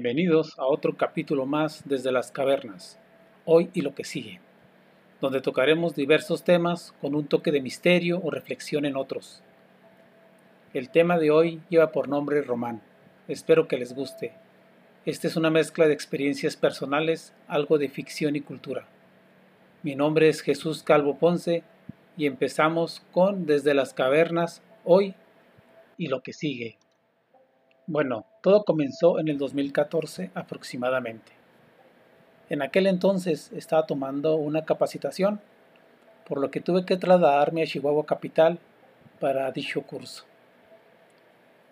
Bienvenidos a otro capítulo más desde las cavernas, hoy y lo que sigue, donde tocaremos diversos temas con un toque de misterio o reflexión en otros. El tema de hoy lleva por nombre Román, espero que les guste. Esta es una mezcla de experiencias personales, algo de ficción y cultura. Mi nombre es Jesús Calvo Ponce y empezamos con Desde las cavernas, hoy y lo que sigue. Bueno, todo comenzó en el 2014 aproximadamente. En aquel entonces estaba tomando una capacitación, por lo que tuve que trasladarme a Chihuahua Capital para dicho curso.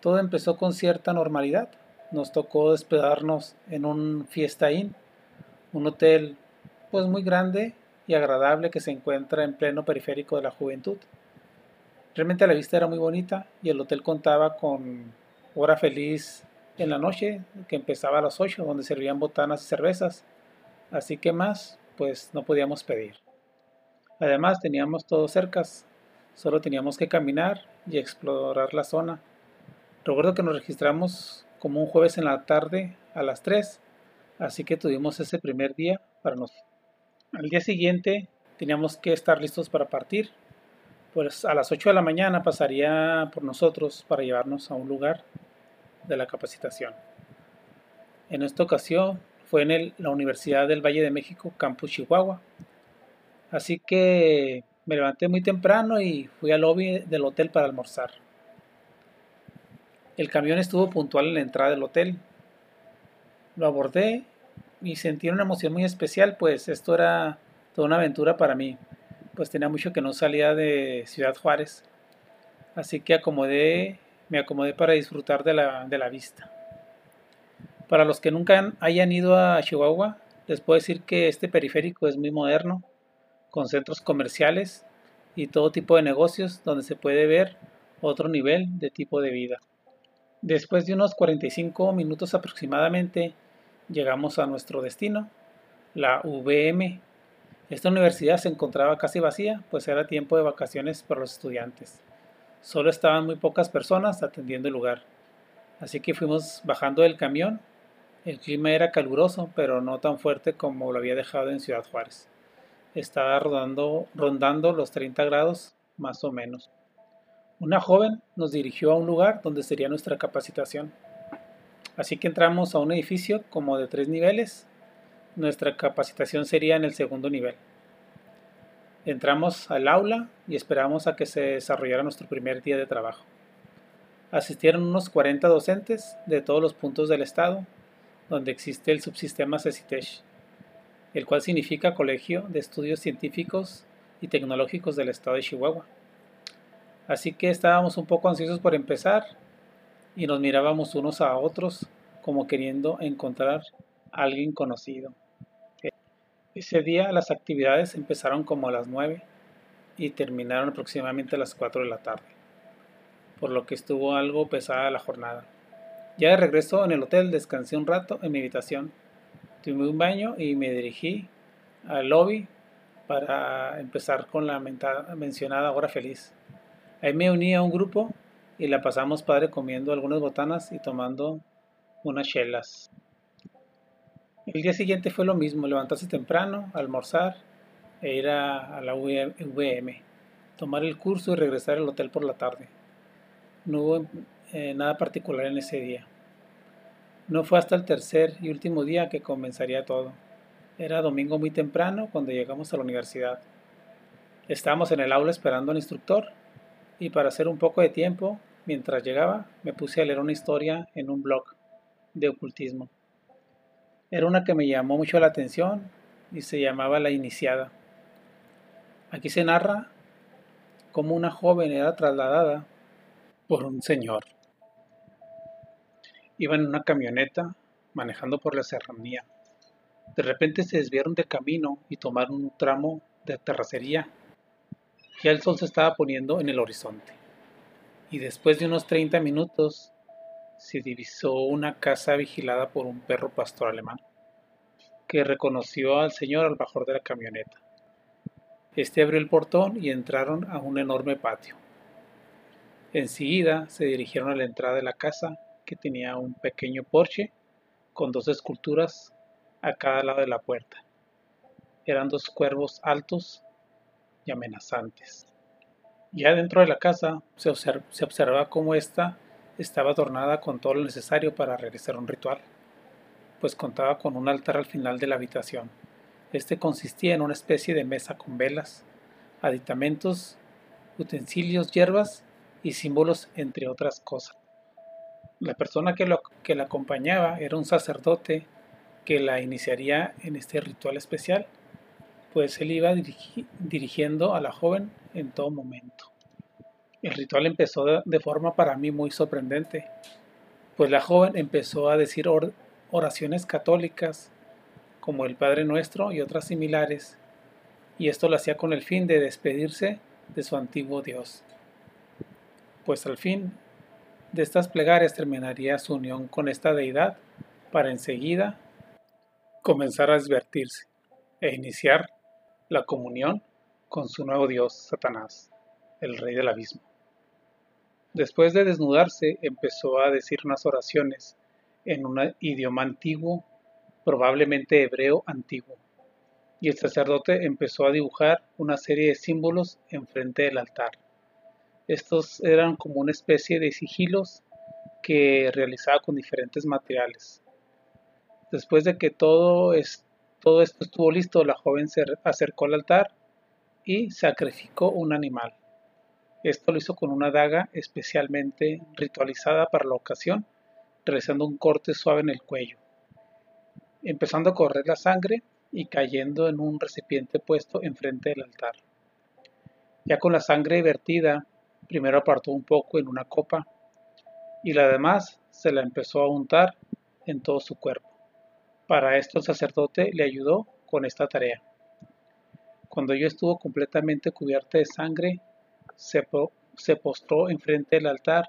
Todo empezó con cierta normalidad. Nos tocó despedarnos en un Fiesta Inn, un hotel pues muy grande y agradable que se encuentra en pleno periférico de la juventud. Realmente la vista era muy bonita y el hotel contaba con hora feliz en la noche, que empezaba a las 8, donde servían botanas y cervezas. Así que más, pues no podíamos pedir. Además teníamos todo cerca, solo teníamos que caminar y explorar la zona. Recuerdo que nos registramos como un jueves en la tarde a las 3, así que tuvimos ese primer día para nosotros. Al día siguiente teníamos que estar listos para partir, pues a las 8 de la mañana pasaría por nosotros para llevarnos a un lugar de la capacitación. En esta ocasión fue en la Universidad del Valle de México, Campus Chihuahua. Así que me levanté muy temprano y fui al lobby del hotel para almorzar. El camión estuvo puntual en la entrada del hotel. Lo abordé y sentí una emoción muy especial, pues esto era toda una aventura para mí, pues tenía mucho que no salía de Ciudad Juárez. Así que acomodé me acomodé para disfrutar de la, de la vista. Para los que nunca hayan ido a Chihuahua, les puedo decir que este periférico es muy moderno, con centros comerciales y todo tipo de negocios donde se puede ver otro nivel de tipo de vida. Después de unos 45 minutos aproximadamente, llegamos a nuestro destino, la VM. Esta universidad se encontraba casi vacía, pues era tiempo de vacaciones para los estudiantes. Solo estaban muy pocas personas atendiendo el lugar. Así que fuimos bajando del camión. El clima era caluroso, pero no tan fuerte como lo había dejado en Ciudad Juárez. Estaba rondando los 30 grados, más o menos. Una joven nos dirigió a un lugar donde sería nuestra capacitación. Así que entramos a un edificio como de tres niveles. Nuestra capacitación sería en el segundo nivel. Entramos al aula y esperamos a que se desarrollara nuestro primer día de trabajo. Asistieron unos 40 docentes de todos los puntos del estado, donde existe el subsistema CECITESH, el cual significa Colegio de Estudios Científicos y Tecnológicos del estado de Chihuahua. Así que estábamos un poco ansiosos por empezar y nos mirábamos unos a otros como queriendo encontrar a alguien conocido. Ese día las actividades empezaron como a las 9 y terminaron aproximadamente a las 4 de la tarde, por lo que estuvo algo pesada la jornada. Ya de regreso en el hotel descansé un rato en mi habitación, tuve un baño y me dirigí al lobby para empezar con la mencionada hora feliz. Ahí me uní a un grupo y la pasamos padre comiendo algunas botanas y tomando unas chelas. El día siguiente fue lo mismo, levantarse temprano, almorzar e ir a, la VM, tomar el curso y regresar al hotel por la tarde. No hubo eh, nada particular en ese día. No fue hasta el tercer y último día que comenzaría todo. Era domingo muy temprano cuando llegamos a la universidad. Estábamos en el aula esperando al instructor y para hacer un poco de tiempo, mientras llegaba, me puse a leer una historia en un blog de ocultismo. Era una que me llamó mucho la atención y se llamaba La Iniciada. Aquí se narra cómo una joven era trasladada por un señor. Iba en una camioneta manejando por la serranía. De repente se desviaron de camino y tomaron un tramo de terracería. Ya el sol se estaba poniendo en el horizonte. Y después de unos 30 minutos se divisó una casa vigilada por un perro pastor alemán, que reconoció al señor al bajor de la camioneta. Este abrió el portón y entraron a un enorme patio. Enseguida se dirigieron a la entrada de la casa, que tenía un pequeño porche con dos esculturas a cada lado de la puerta. Eran dos cuervos altos y amenazantes. Ya dentro de la casa se, observa cómo ésta estaba adornada con todo lo necesario para realizar un ritual, pues contaba con un altar al final de la habitación. Este consistía en una especie de mesa con velas, aditamentos, utensilios, hierbas y símbolos, entre otras cosas. La persona que, lo, que la acompañaba era un sacerdote que la iniciaría en este ritual especial, pues él iba dirigiendo a la joven en todo momento. El ritual empezó de, forma para mí muy sorprendente, pues la joven empezó a decir oraciones católicas como el Padre Nuestro y otras similares, y esto lo hacía con el fin de despedirse de su antiguo Dios. Pues al fin de estas plegarias terminaría su unión con esta deidad para enseguida comenzar a advertirse e iniciar la comunión con su nuevo Dios, Satanás, el rey del abismo. Después de desnudarse, empezó a decir unas oraciones en un idioma antiguo, probablemente hebreo antiguo, y el sacerdote empezó a dibujar una serie de símbolos enfrente del altar. Estos eran como una especie de sigilos que realizaba con diferentes materiales. Después de que todo, esto estuvo listo, la joven se acercó al altar y sacrificó un animal. Esto lo hizo con una daga especialmente ritualizada para la ocasión, realizando un corte suave en el cuello, empezando a correr la sangre y cayendo en un recipiente puesto enfrente del altar. Ya con la sangre vertida, primero apartó un poco en una copa y la demás se la empezó a untar en todo su cuerpo. Para esto el sacerdote le ayudó con esta tarea. Cuando yo estuvo completamente cubierta de sangre, se, postró enfrente del altar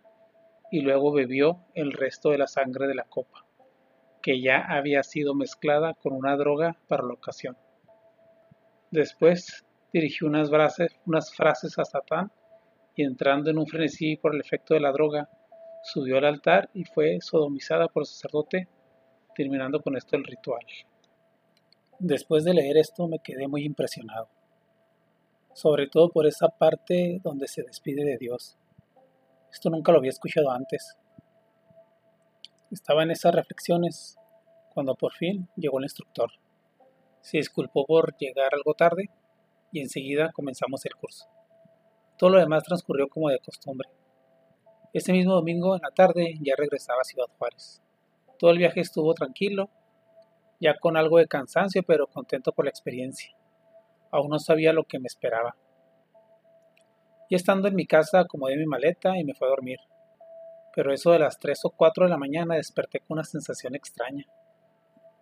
y luego bebió el resto de la sangre de la copa, que ya había sido mezclada con una droga para la ocasión. Después dirigió unas, unas frases a Satán y entrando en un frenesí por el efecto de la droga, subió al altar y fue sodomizada por el sacerdote, terminando con esto el ritual. Después de leer esto me quedé muy impresionado sobre todo por esa parte donde se despide de Dios. Esto nunca lo había escuchado antes. Estaba en esas reflexiones cuando por fin llegó el instructor. Se disculpó por llegar algo tarde y enseguida comenzamos el curso. Todo lo demás transcurrió como de costumbre. Ese mismo domingo en la tarde ya regresaba a Ciudad Juárez. Todo el viaje estuvo tranquilo, ya con algo de cansancio, pero contento por la experiencia. Aún no sabía lo que me esperaba. Y estando en mi casa acomodé mi maleta y me fui a dormir. Pero eso de las 3 o 4 de la mañana desperté con una sensación extraña.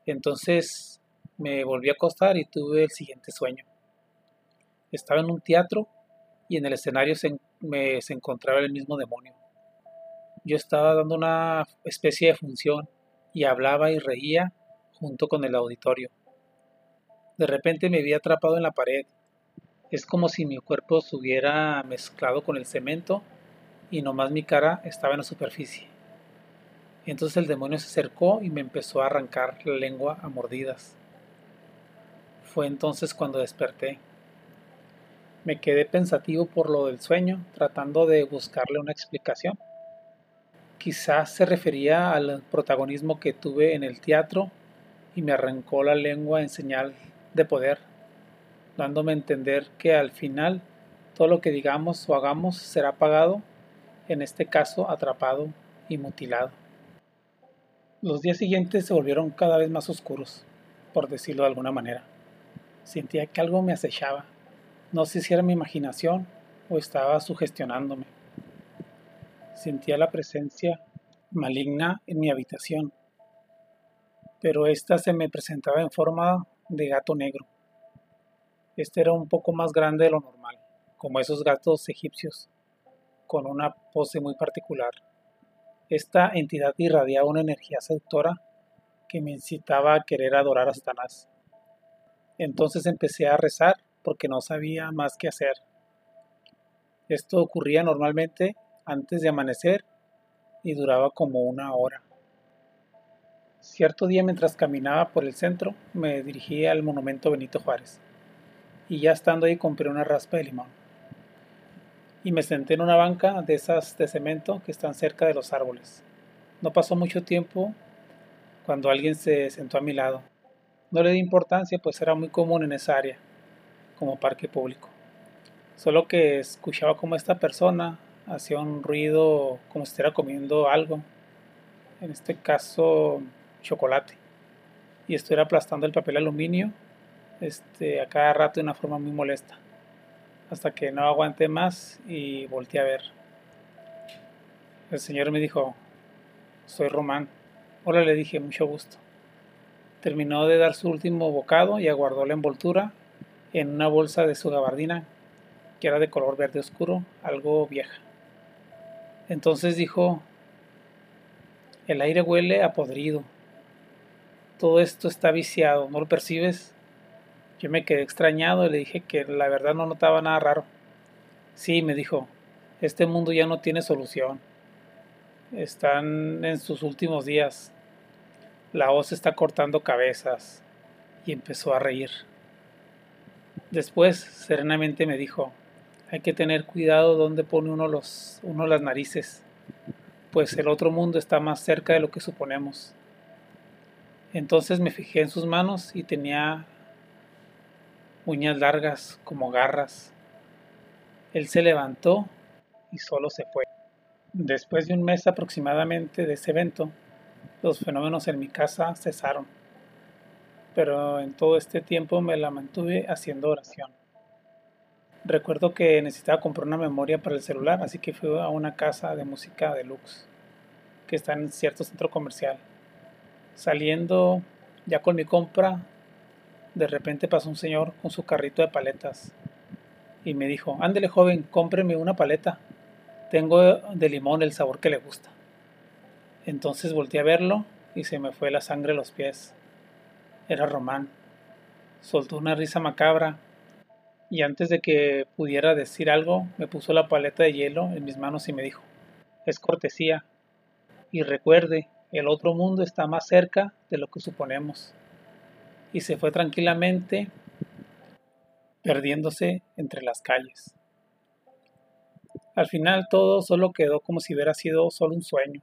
Entonces me volví a acostar y tuve el siguiente sueño. Estaba en un teatro y en el escenario se, me, se encontraba el mismo demonio. Yo estaba dando una especie de función y hablaba y reía junto con el auditorio. De repente me vi atrapado en la pared. Es como si mi cuerpo se hubiera mezclado con el cemento y nomás mi cara estaba en la superficie. Entonces el demonio se acercó y me empezó a arrancar la lengua a mordidas. Fue entonces cuando desperté. Me quedé pensativo por lo del sueño, tratando de buscarle una explicación. Quizás se refería al protagonismo que tuve en el teatro y me arrancó la lengua en señal de poder, dándome a entender que al final todo lo que digamos o hagamos será pagado, en este caso atrapado y mutilado. Los días siguientes se volvieron cada vez más oscuros, por decirlo de alguna manera. Sentía que algo me acechaba. No sé si era mi imaginación o estaba sugestionándome. Sentía la presencia maligna en mi habitación, pero ésta se me presentaba en forma de gato negro. Este era un poco más grande de lo normal, como esos gatos egipcios, con una pose muy particular. Esta entidad irradiaba una energía seductora que me incitaba a querer adorar a Satanás. Entonces empecé a rezar porque no sabía más qué hacer. Esto ocurría normalmente antes de amanecer y duraba como una hora. Cierto día mientras caminaba por el centro me dirigí al monumento Benito Juárez y ya estando ahí compré una raspa de limón. Y me senté en una banca de esas de cemento que están cerca de los árboles. No pasó mucho tiempo cuando alguien se sentó a mi lado. No le di importancia pues era muy común en esa área, como parque público. Solo que escuchaba como esta persona hacía un ruido como si estuviera comiendo algo. En este caso chocolate y estuviera aplastando el papel aluminio este, a cada rato de una forma muy molesta. Hasta que no aguanté más y volteé a ver. El señor me dijo, soy Román. Hola, le dije, mucho gusto. Terminó de dar su último bocado y aguardó la envoltura en una bolsa de su gabardina, que era de color verde oscuro, algo vieja. Entonces dijo, el aire huele a podrido todo esto está viciado, ¿no lo percibes? Yo me quedé extrañado y le dije que la verdad no notaba nada raro. Sí, me dijo, este mundo ya no tiene solución. Están en sus últimos días. La hoz está cortando cabezas. Y empezó a reír. Después, serenamente me dijo, hay que tener cuidado donde pone uno, los, uno las narices, pues el otro mundo está más cerca de lo que suponemos. Entonces me fijé en sus manos y tenía uñas largas como garras. Él se levantó y solo se fue. Después de un mes aproximadamente de ese evento, los fenómenos en mi casa cesaron. Pero en todo este tiempo me la mantuve haciendo oración. Recuerdo que necesitaba comprar una memoria para el celular, así que fui a una casa de música deluxe que está en cierto centro comercial. Saliendo ya con mi compra, de repente pasó un señor con su carrito de paletas y me dijo, ándele joven, cómpreme una paleta. Tengo de limón el sabor que le gusta. Entonces volteé a verlo y se me fue la sangre a los pies. Era Román. Soltó una risa macabra y antes de que pudiera decir algo me puso la paleta de hielo en mis manos y me dijo, es cortesía. Y recuerde, el otro mundo está más cerca de lo que suponemos. Y se fue tranquilamente perdiéndose entre las calles. Al final todo solo quedó como si hubiera sido solo un sueño.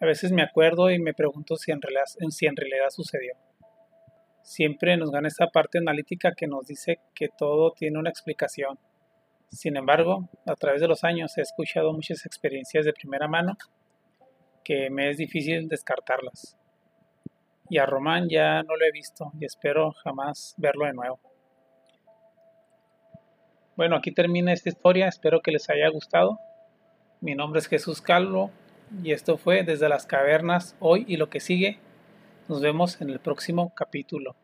A veces me acuerdo y me pregunto si en realidad, si en realidad sucedió. Siempre nos gana esa parte analítica que nos dice que todo tiene una explicación. Sin embargo, a través de los años he escuchado muchas experiencias de primera mano que me es difícil descartarlas. Y a Román ya no lo he visto y espero jamás verlo de nuevo. Bueno, aquí termina esta historia, espero que les haya gustado. Mi nombre es Jesús Calvo y esto fue Desde las Cavernas hoy y lo que sigue. Nos vemos en el próximo capítulo.